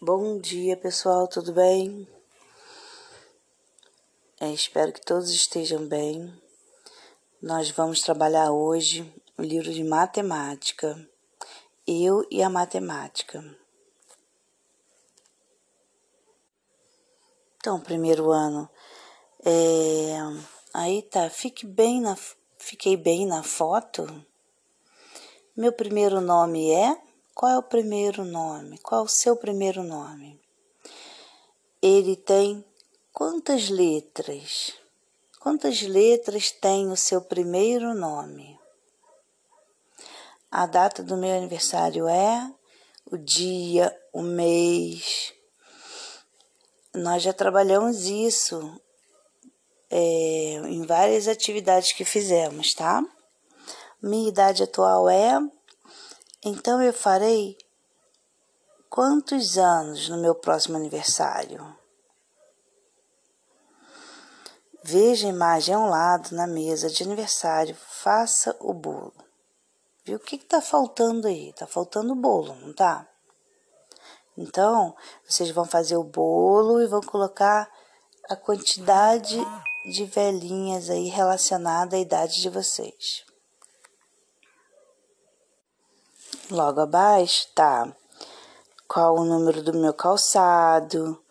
Bom dia, pessoal, tudo bem? É, espero que todos estejam bem. Nós vamos trabalhar hoje o livro de matemática. Eu e a matemática. Então, primeiro ano. É, aí tá, fique bem na, fiquei bem na foto. Meu primeiro nome é qual é o primeiro nome? Qual é o seu primeiro nome? Ele tem quantas letras? Quantas letras tem o seu primeiro nome? A data do meu aniversário é o dia, o mês. Nós já trabalhamos isso é, em várias atividades que fizemos, tá? Minha idade atual é então eu farei quantos anos no meu próximo aniversário? Veja a imagem ao lado na mesa de aniversário, faça o bolo. Viu o que está faltando aí? Está faltando o bolo, não tá? Então, vocês vão fazer o bolo e vão colocar a quantidade de velhinhas aí relacionada à idade de vocês. Logo abaixo tá qual o número do meu calçado,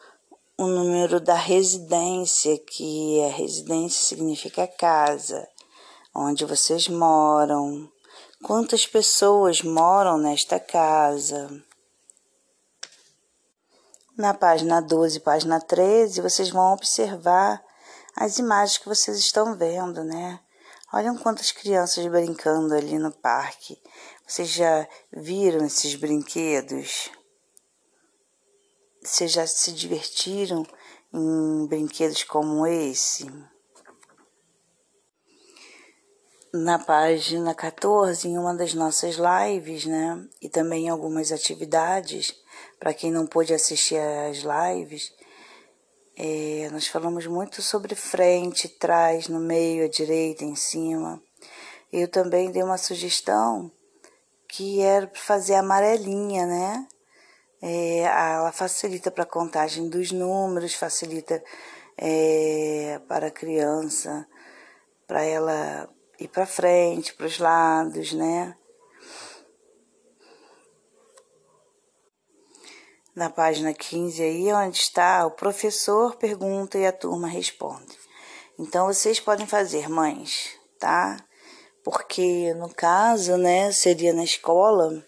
o número da residência, que é residência significa casa, onde vocês moram, quantas pessoas moram nesta casa. Na página 12 página 13, vocês vão observar as imagens que vocês estão vendo, né? Olham quantas crianças brincando ali no parque. Vocês já viram esses brinquedos? Vocês já se divertiram em brinquedos como esse? Na página 14, em uma das nossas lives, né? E também algumas atividades, para quem não pôde assistir às lives, é, nós falamos muito sobre frente, trás, no meio, à direita, em cima. Eu também dei uma sugestão que era fazer amarelinha, né? É, ela facilita para a contagem dos números, facilita é, para a criança, para ela ir para frente, para os lados, né? Na página 15 aí, onde está o professor pergunta e a turma responde. Então vocês podem fazer, mães, tá? porque no caso, né, seria na escola,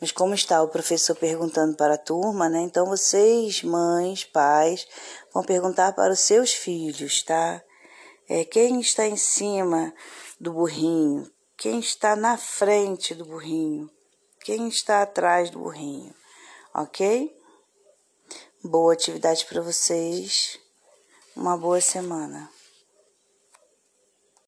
mas como está o professor perguntando para a turma, né? Então vocês, mães, pais, vão perguntar para os seus filhos, tá? É, quem está em cima do burrinho? Quem está na frente do burrinho? Quem está atrás do burrinho? Ok? Boa atividade para vocês. Uma boa semana.